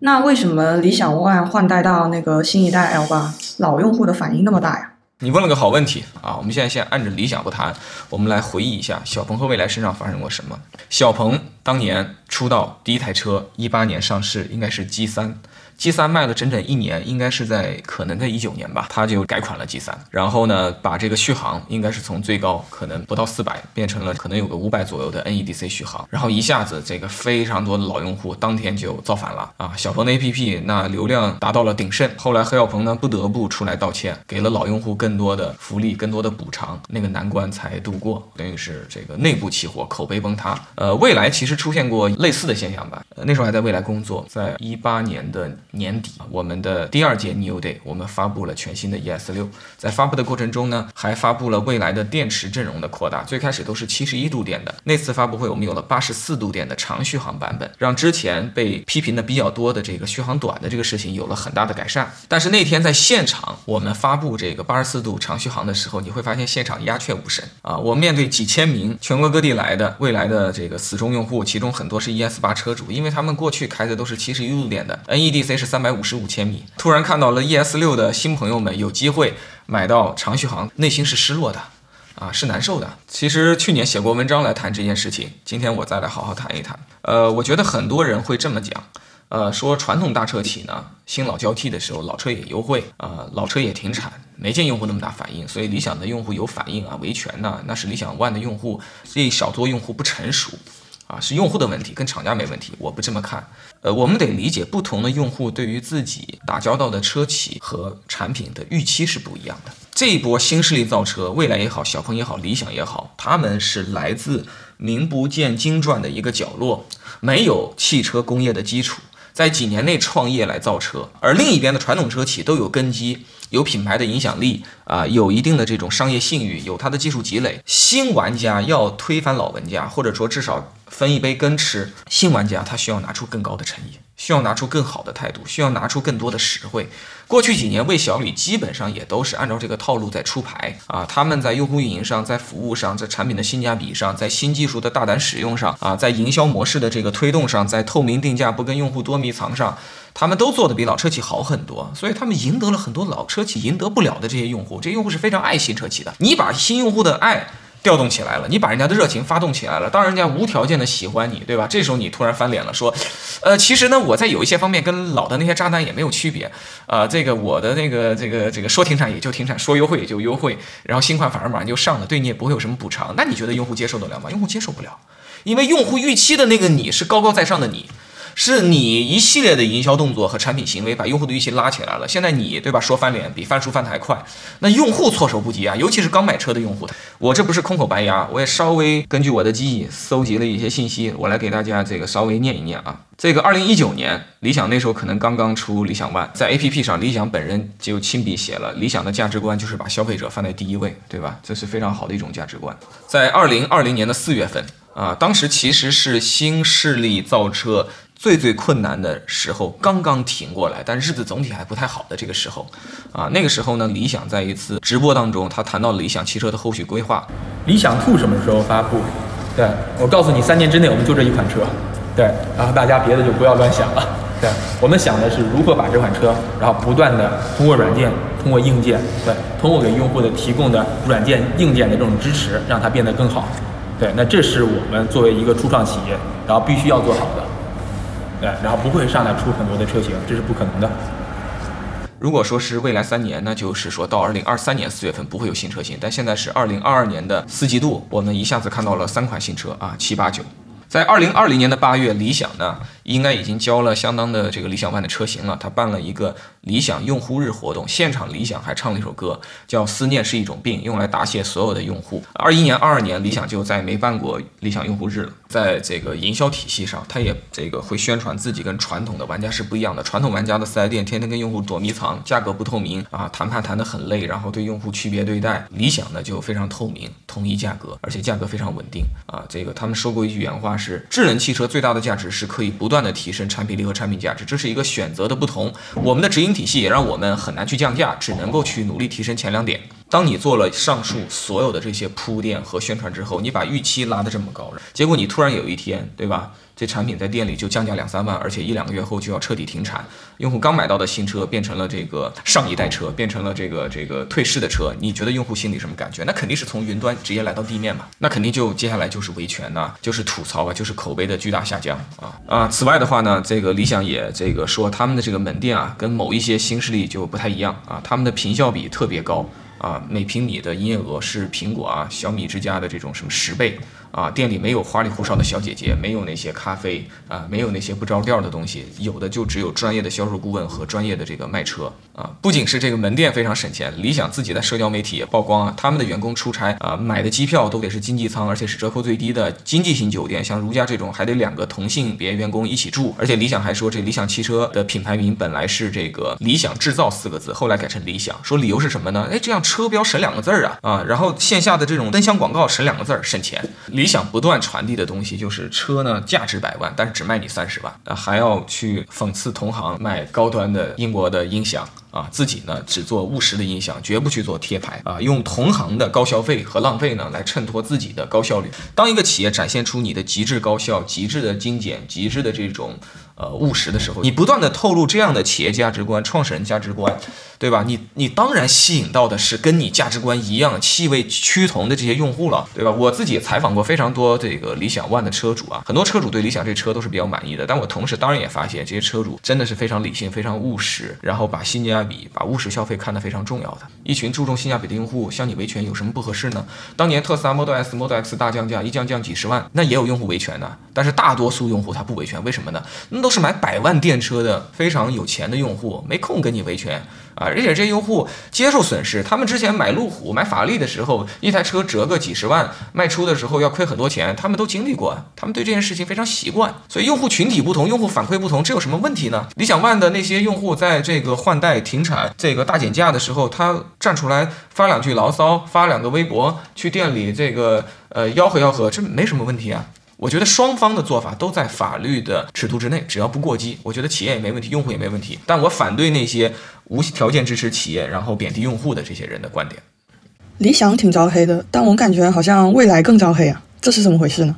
那为什么理想 ONE 换代到那个新一代 L 八，老用户的反应那么大呀？你问了个好问题啊！我们现在先按着理想不谈，我们来回忆一下小鹏和蔚来身上发生过什么。小鹏当年出道第一台车，一八年上市，应该是 G 三。G 三卖了整整一年，应该是在可能在一九年吧，他就改款了 G 三，然后呢，把这个续航应该是从最高可能不到四百，变成了可能有个五百左右的 NEDC 续航，然后一下子这个非常多的老用户当天就造反了啊！小鹏的 APP 那流量达到了鼎盛，后来何小鹏呢不得不出来道歉，给了老用户更多的福利、更多的补偿，那个难关才度过，等于是这个内部起火，口碑崩塌。呃，未来其实出现过类似的现象吧，那时候还在未来工作，在一八年的。年底，我们的第二届 New Day，我们发布了全新的 ES 六。在发布的过程中呢，还发布了未来的电池阵容的扩大。最开始都是七十一度电的，那次发布会我们有了八十四度电的长续航版本，让之前被批评的比较多的这个续航短的这个事情有了很大的改善。但是那天在现场，我们发布这个八十四度长续航的时候，你会发现现场鸦雀无声啊！我面对几千名全国各地来的未来的这个死忠用户，其中很多是 ES 八车主，因为他们过去开的都是七十一度电的 NEDC。是三百五十五千米，突然看到了 ES 六的新朋友们有机会买到长续航，内心是失落的，啊，是难受的。其实去年写过文章来谈这件事情，今天我再来好好谈一谈。呃，我觉得很多人会这么讲，呃，说传统大车企呢，新老交替的时候，老车也优惠，啊，老车也停产，没见用户那么大反应，所以理想的用户有反应啊，维权呢，那是理想 ONE 的用户这一小撮用户不成熟。啊，是用户的问题，跟厂家没问题，我不这么看。呃，我们得理解不同的用户对于自己打交道的车企和产品的预期是不一样的。这一波新势力造车，蔚来也好，小鹏也好，理想也好，他们是来自名不见经传的一个角落，没有汽车工业的基础，在几年内创业来造车。而另一边的传统车企都有根基，有品牌的影响力啊，有一定的这种商业信誉，有它的技术积累。新玩家要推翻老玩家，或者说至少。分一杯羹吃，新玩家他需要拿出更高的诚意，需要拿出更好的态度，需要拿出更多的实惠。过去几年，魏小李基本上也都是按照这个套路在出牌啊。他们在用户运营上，在服务上，在产品的性价比上，在新技术的大胆使用上啊，在营销模式的这个推动上，在透明定价不跟用户多迷藏上，他们都做的比老车企好很多。所以他们赢得了很多老车企赢得不了的这些用户。这些用户是非常爱新车企的。你把新用户的爱。调动起来了，你把人家的热情发动起来了，当人家无条件的喜欢你，对吧？这时候你突然翻脸了，说，呃，其实呢，我在有一些方面跟老的那些渣男也没有区别，啊，这个我的那个这个这个说停产也就停产，说优惠也就优惠，然后新款反而马上就上了，对你也不会有什么补偿，那你觉得用户接受得了吗？用户接受不了，因为用户预期的那个你是高高在上的你。是你一系列的营销动作和产品行为把用户的预期拉起来了。现在你对吧说翻脸比翻书翻的还快，那用户措手不及啊！尤其是刚买车的用户。我这不是空口白牙，我也稍微根据我的记忆搜集了一些信息，我来给大家这个稍微念一念啊。这个二零一九年，理想那时候可能刚刚出理想 ONE，在 APP 上，理想本人就亲笔写了，理想的价值观就是把消费者放在第一位，对吧？这是非常好的一种价值观。在二零二零年的四月份啊，当时其实是新势力造车。最最困难的时候刚刚挺过来，但日子总体还不太好的这个时候，啊，那个时候呢，理想在一次直播当中，他谈到了理想汽车的后续规划。理想 Two 什么时候发布？对我告诉你，三年之内我们就这一款车。对，然后大家别的就不要乱想了。对，我们想的是如何把这款车，然后不断的通过软件，通过硬件，对，通过给用户的提供的软件、硬件的这种支持，让它变得更好。对，那这是我们作为一个初创企业，然后必须要做好的。对，然后不会上来出很多的车型，这是不可能的。如果说是未来三年，那就是说到二零二三年四月份不会有新车型，但现在是二零二二年的四季度，我们一下子看到了三款新车啊，七八九。在二零二零年的八月，理想呢应该已经交了相当的这个理想 ONE 的车型了。他办了一个理想用户日活动，现场理想还唱了一首歌，叫《思念是一种病》，用来答谢所有的用户。二一年、二二年，理想就再没办过理想用户日了。在这个营销体系上，他也这个会宣传自己跟传统的玩家是不一样的。传统玩家的四 S 店天天跟用户躲迷藏，价格不透明啊，谈判谈得很累，然后对用户区别对待。理想呢就非常透明，统一价格，而且价格非常稳定啊。这个他们说过一句原话是：智能汽车最大的价值是可以不断不断的提升产品力和产品价值，这是一个选择的不同。我们的直营体系也让我们很难去降价，只能够去努力提升前两点。当你做了上述所有的这些铺垫和宣传之后，你把预期拉得这么高，结果你突然有一天，对吧？这产品在店里就降价两三万，而且一两个月后就要彻底停产。用户刚买到的新车变成了这个上一代车，变成了这个这个退市的车。你觉得用户心里什么感觉？那肯定是从云端直接来到地面嘛？那肯定就接下来就是维权呐，就是吐槽啊，就是口碑的巨大下降啊啊！此外的话呢，这个理想也这个说他们的这个门店啊，跟某一些新势力就不太一样啊，他们的坪效比特别高啊，每平米的营业额是苹果啊、小米之家的这种什么十倍。啊，店里没有花里胡哨的小姐姐，没有那些咖啡啊，没有那些不着调的东西，有的就只有专业的销售顾问和专业的这个卖车啊。不仅是这个门店非常省钱，理想自己在社交媒体也曝光啊，他们的员工出差啊，买的机票都得是经济舱，而且是折扣最低的经济型酒店。像如家这种还得两个同性别员工一起住，而且理想还说，这理想汽车的品牌名本来是这个理想制造四个字，后来改成理想，说理由是什么呢？哎，这样车标省两个字儿啊啊，然后线下的这种灯箱广告省两个字儿，省钱。理想不断传递的东西就是车呢，价值百万，但是只卖你三十万，啊，还要去讽刺同行卖高端的英国的音响。啊，自己呢只做务实的音响，绝不去做贴牌啊，用同行的高消费和浪费呢来衬托自己的高效率。当一个企业展现出你的极致高效、极致的精简、极致的这种。呃，务实的时候，你不断的透露这样的企业价值观、创始人价值观，对吧？你你当然吸引到的是跟你价值观一样、气味趋同的这些用户了，对吧？我自己采访过非常多这个理想 ONE 的车主啊，很多车主对理想这车都是比较满意的。但我同时当然也发现，这些车主真的是非常理性、非常务实，然后把新疆价比、把务实消费看得非常重要的。一群注重性价比的用户向你维权有什么不合适呢？当年特斯拉 Model S、Model X 大降价，一降降几十万，那也有用户维权呢，但是大多数用户他不维权，为什么呢？那都是买百万电车的非常有钱的用户，没空跟你维权啊！而且这些用户接受损失，他们之前买路虎、买法拉利的时候，一台车折个几十万，卖出的时候要亏很多钱，他们都经历过，他们对这件事情非常习惯。所以用户群体不同，用户反馈不同，这有什么问题呢？理想 ONE 的那些用户在这个换代、停产、这个大减价的时候，他站出来发两句牢骚，发两个微博，去店里这个呃吆喝吆喝，这没什么问题啊。我觉得双方的做法都在法律的尺度之内，只要不过激，我觉得企业也没问题，用户也没问题。但我反对那些无条件支持企业然后贬低用户的这些人的观点。理想挺招黑的，但我感觉好像未来更招黑啊，这是怎么回事呢？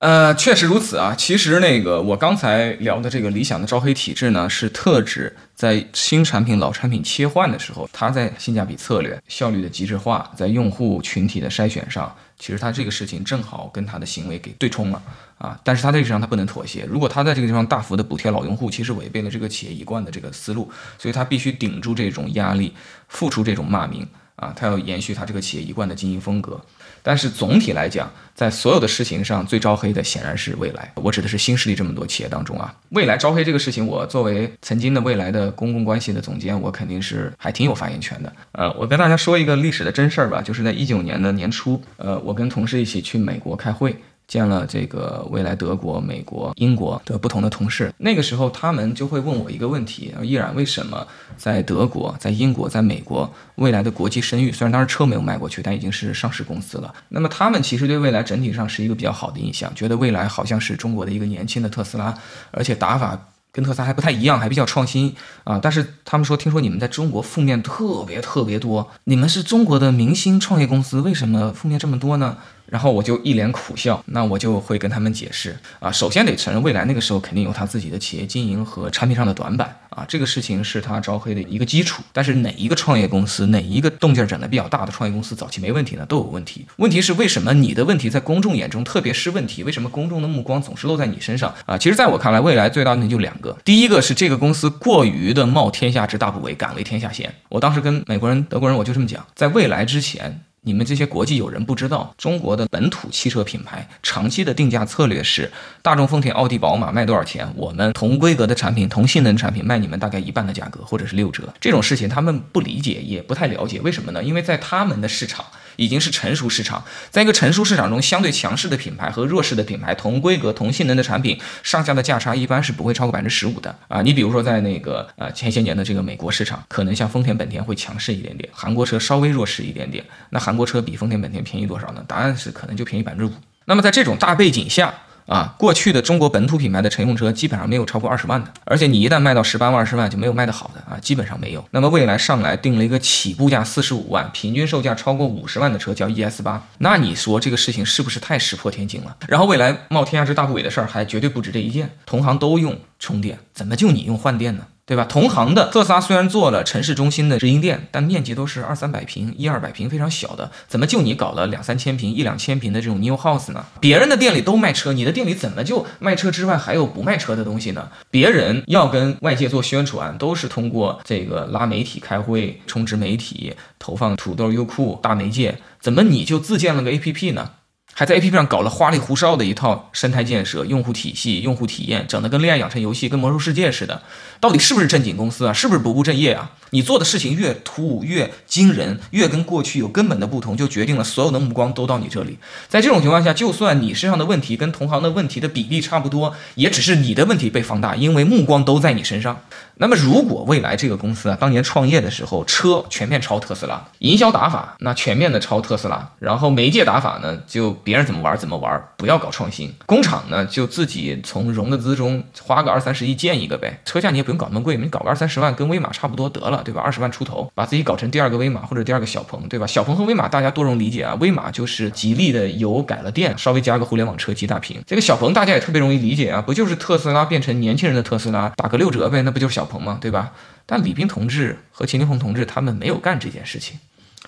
呃，确实如此啊。其实那个我刚才聊的这个理想的招黑体制呢，是特指在新产品、老产品切换的时候，它在性价比策略、效率的极致化，在用户群体的筛选上，其实他这个事情正好跟他的行为给对冲了啊。但是他这个上他不能妥协，如果他在这个地方大幅的补贴老用户，其实违背了这个企业一贯的这个思路，所以他必须顶住这种压力，付出这种骂名啊，他要延续他这个企业一贯的经营风格。但是总体来讲，在所有的事情上最招黑的显然是未来。我指的是新势力这么多企业当中啊，未来招黑这个事情，我作为曾经的未来的公共关系的总监，我肯定是还挺有发言权的。呃，我跟大家说一个历史的真事儿吧，就是在一九年的年初，呃，我跟同事一起去美国开会。见了这个未来德国、美国、英国的不同的同事，那个时候他们就会问我一个问题：依然为什么在德国、在英国、在美国，未来的国际声誉虽然当时车没有卖过去，但已经是上市公司了。那么他们其实对未来整体上是一个比较好的印象，觉得未来好像是中国的一个年轻的特斯拉，而且打法跟特斯拉还不太一样，还比较创新啊。但是他们说，听说你们在中国负面特别特别多，你们是中国的明星创业公司，为什么负面这么多呢？然后我就一脸苦笑，那我就会跟他们解释啊，首先得承认，未来那个时候肯定有他自己的企业经营和产品上的短板啊，这个事情是他招黑的一个基础。但是哪一个创业公司，哪一个动静整的比较大的创业公司，早期没问题呢？都有问题。问题是为什么你的问题在公众眼中特别是问题？为什么公众的目光总是落在你身上啊？其实在我看来，未来最大的问题就两个，第一个是这个公司过于的冒天下之大不韪，敢为天下先。我当时跟美国人、德国人我就这么讲，在未来之前。你们这些国际友人不知道，中国的本土汽车品牌长期的定价策略是：大众、丰田、奥迪、宝马卖多少钱，我们同规格的产品、同性能产品卖你们大概一半的价格，或者是六折。这种事情他们不理解，也不太了解，为什么呢？因为在他们的市场。已经是成熟市场，在一个成熟市场中，相对强势的品牌和弱势的品牌，同规格、同性能的产品，上下的价差一般是不会超过百分之十五的啊。你比如说在那个呃前些年的这个美国市场，可能像丰田、本田会强势一点点，韩国车稍微弱势一点点。那韩国车比丰田、本田便宜多少呢？答案是可能就便宜百分之五。那么在这种大背景下，啊，过去的中国本土品牌的乘用车基本上没有超过二十万的，而且你一旦卖到十八万、二十万就没有卖得好的啊，基本上没有。那么未来上来定了一个起步价四十五万，平均售价超过五十万的车叫 ES 八，那你说这个事情是不是太石破天惊了？然后未来冒天下之大不韪的事儿还绝对不止这一件，同行都用充电，怎么就你用换电呢？对吧？同行的特斯拉虽然做了城市中心的直营店，但面积都是二三百平、一二百平，非常小的。怎么就你搞了两三千平、一两千平的这种 new house 呢？别人的店里都卖车，你的店里怎么就卖车之外还有不卖车的东西呢？别人要跟外界做宣传，都是通过这个拉媒体开会、充值媒体、投放土豆、优酷大媒介，怎么你就自建了个 APP 呢？还在 A P P 上搞了花里胡哨的一套生态建设、用户体系、用户体验，整得跟恋爱养成游戏、跟魔兽世界似的。到底是不是正经公司啊？是不是不务正业啊？你做的事情越突兀、越惊人、越跟过去有根本的不同，就决定了所有的目光都到你这里。在这种情况下，就算你身上的问题跟同行的问题的比例差不多，也只是你的问题被放大，因为目光都在你身上。那么，如果未来这个公司啊，当年创业的时候，车全面抄特斯拉，营销打法那全面的抄特斯拉，然后媒介打法呢，就别人怎么玩怎么玩，不要搞创新。工厂呢，就自己从融的资中花个二三十亿建一个呗，车价你也不用搞那么贵，你搞个二三十万，跟威马差不多得了，对吧？二十万出头，把自己搞成第二个威马或者第二个小鹏，对吧？小鹏和威马大家多容易理解啊，威马就是吉利的油改了电，稍微加个互联网车机大屏。这个小鹏大家也特别容易理解啊，不就是特斯拉变成年轻人的特斯拉，打个六折呗，那不就是小鹏吗？对吧？但李斌同志和秦力红同志他们没有干这件事情，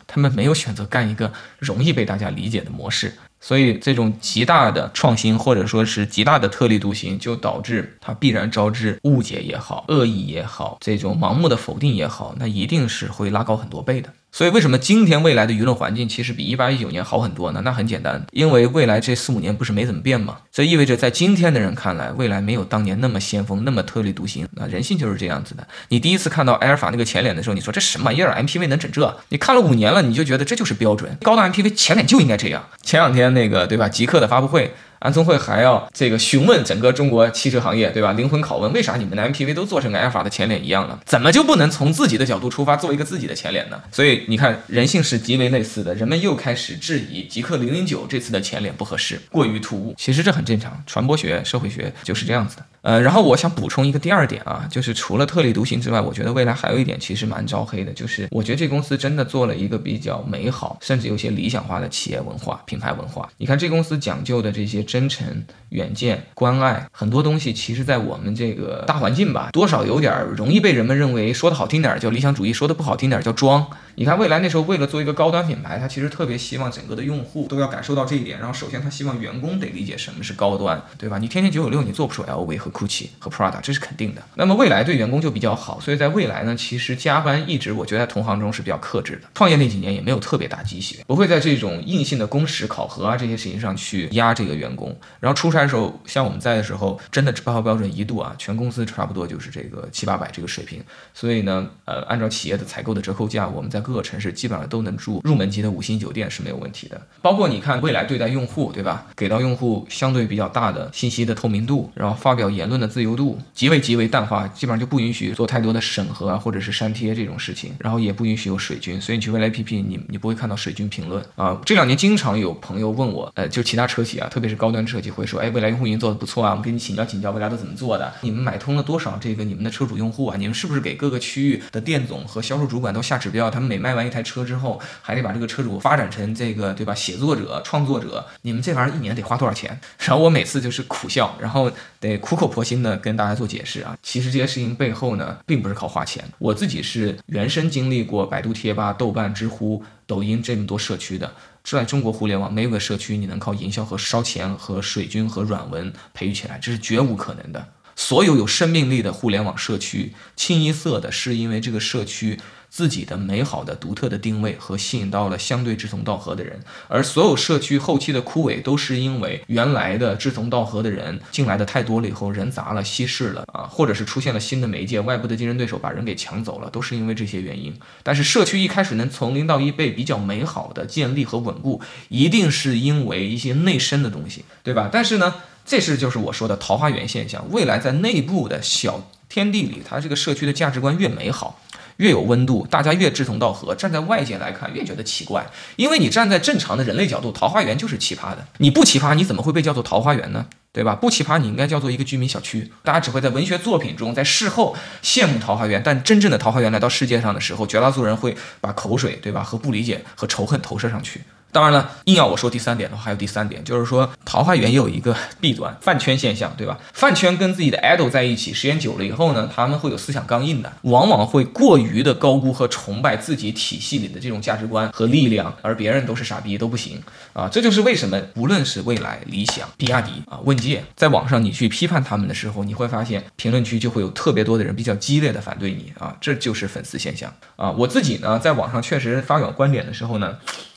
他们没有选择干一个容易被大家理解的模式。所以，这种极大的创新，或者说是极大的特立独行，就导致它必然招致误解也好、恶意也好、这种盲目的否定也好，那一定是会拉高很多倍的。所以，为什么今天未来的舆论环境其实比一八一九年好很多呢？那很简单，因为未来这四五年不是没怎么变吗？这意味着在今天的人看来，未来没有当年那么先锋、那么特立独行。那人性就是这样子的。你第一次看到埃尔法那个前脸的时候，你说这什么玩意儿？MPV 能整这？你看了五年了，你就觉得这就是标准，高档 MPV 前脸就应该这样。前两天那个对吧？极客的发布会。安聪慧还要这个询问整个中国汽车行业，对吧？灵魂拷问，为啥你们的 MPV 都做成跟埃尔法的前脸一样了？怎么就不能从自己的角度出发，做一个自己的前脸呢？所以你看，人性是极为类似的，人们又开始质疑极氪零零九这次的前脸不合适，过于突兀。其实这很正常，传播学、社会学就是这样子的。呃，然后我想补充一个第二点啊，就是除了特立独行之外，我觉得未来还有一点其实蛮招黑的，就是我觉得这公司真的做了一个比较美好，甚至有些理想化的企业文化、品牌文化。你看这公司讲究的这些真诚、远见、关爱，很多东西其实在我们这个大环境吧，多少有点容易被人们认为说的好听点叫理想主义，说的不好听点叫装。你看未来那时候为了做一个高端品牌，他其实特别希望整个的用户都要感受到这一点。然后首先他希望员工得理解什么是高端，对吧？你天天九九六，你做不出 LV 和 GUCCI 和 Prada，这是肯定的。那么未来对员工就比较好，所以在未来呢，其实加班一直我觉得在同行中是比较克制的。创业那几年也没有特别大鸡血，不会在这种硬性的工时考核啊这些事情上去压这个员工。然后出差的时候，像我们在的时候，真的报告标准一度啊，全公司差不多就是这个七八百这个水平。所以呢，呃，按照企业的采购的折扣价，我们在各个城市基本上都能住入门级的五星酒店是没有问题的。包括你看未来对待用户，对吧？给到用户相对比较大的信息的透明度，然后发表言论的自由度极为极为淡化，基本上就不允许做太多的审核啊，或者是删贴这种事情，然后也不允许有水军。所以你去未来 APP，你你不会看到水军评论啊。这两年经常有朋友问我，呃，就其他车企啊，特别是高端车企会说，哎，未来用户运营做的不错啊，我们给你请教请教，未来都怎么做的？你们买通了多少这个你们的车主用户啊？你们是不是给各个区域的店总和销售主管都下指标？他们每卖完一台车之后，还得把这个车主发展成这个对吧？写作者、创作者，你们这玩意儿一年得花多少钱？然后我每次就是苦笑，然后得苦口婆心的跟大家做解释啊。其实这些事情背后呢，并不是靠花钱。我自己是原生经历过百度贴吧、豆瓣、知乎、抖音这么多社区的。在中国互联网，没有个社区你能靠营销和烧钱和水军和软文培育起来，这是绝无可能的。所有有生命力的互联网社区，清一色的是因为这个社区自己的美好的、独特的定位和吸引到了相对志同道合的人，而所有社区后期的枯萎，都是因为原来的志同道合的人进来的太多了以后，人杂了、稀释了啊，或者是出现了新的媒介、外部的竞争对手把人给抢走了，都是因为这些原因。但是社区一开始能从零到一被比较美好的建立和稳固，一定是因为一些内生的东西，对吧？但是呢？这是就是我说的桃花源现象。未来在内部的小天地里，它这个社区的价值观越美好，越有温度，大家越志同道合。站在外界来看，越觉得奇怪，因为你站在正常的人类角度，桃花源就是奇葩的。你不奇葩，你怎么会被叫做桃花源呢？对吧？不奇葩，你应该叫做一个居民小区。大家只会在文学作品中，在事后羡慕桃花源，但真正的桃花源来到世界上的时候，绝大多数人会把口水，对吧？和不理解和仇恨投射上去。当然了，硬要我说第三点的话，还有第三点，就是说桃花源也有一个弊端，饭圈现象，对吧？饭圈跟自己的 idol 在一起时间久了以后呢，他们会有思想刚硬的，往往会过于的高估和崇拜自己体系里的这种价值观和力量，而别人都是傻逼都不行啊！这就是为什么无论是未来、理想、比亚迪啊、问界，在网上你去批判他们的时候，你会发现评论区就会有特别多的人比较激烈的反对你啊，这就是粉丝现象啊！我自己呢，在网上确实发表观点的时候呢。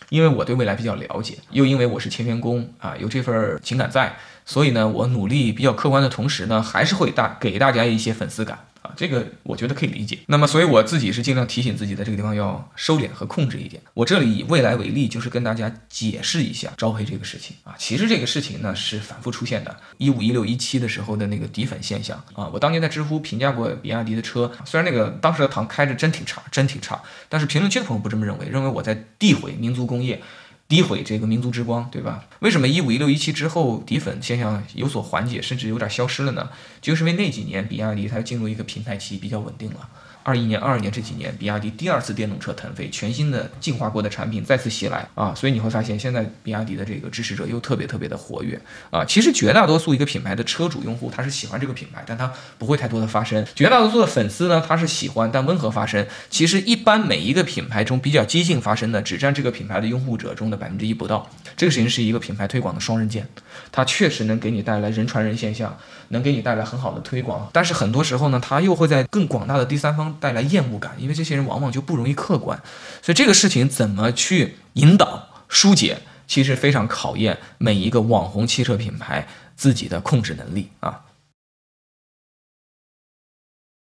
因为我对未来比较了解，又因为我是前员工啊，有这份情感在，所以呢，我努力比较客观的同时呢，还是会大给大家一些粉丝感。这个我觉得可以理解。那么，所以我自己是尽量提醒自己在这个地方要收敛和控制一点。我这里以未来为例，就是跟大家解释一下招黑这个事情啊。其实这个事情呢是反复出现的，一五、一六、一七的时候的那个底粉现象啊。我当年在知乎评价过比亚迪的车，虽然那个当时的唐开着真挺差，真挺差，但是评论区的朋友不这么认为，认为我在诋毁民族工业。诋毁这个民族之光，对吧？为什么一五一六一七之后底粉现象有所缓解，甚至有点消失了呢？就是因为那几年比亚迪它进入一个平台期，比较稳定了。二一年、二二年这几年，比亚迪第二次电动车腾飞，全新的进化过的产品再次袭来啊，所以你会发现现在比亚迪的这个支持者又特别特别的活跃啊。其实绝大多数一个品牌的车主用户他是喜欢这个品牌，但他不会太多的发声。绝大多数的粉丝呢，他是喜欢但温和发声。其实一般每一个品牌中比较激进发声的，只占这个品牌的用户者中的百分之一不到。这个事情是一个品牌推广的双刃剑，它确实能给你带来人传人现象，能给你带来很好的推广。但是很多时候呢，它又会在更广大的第三方。带来厌恶感，因为这些人往往就不容易客观，所以这个事情怎么去引导疏解，其实非常考验每一个网红汽车品牌自己的控制能力啊。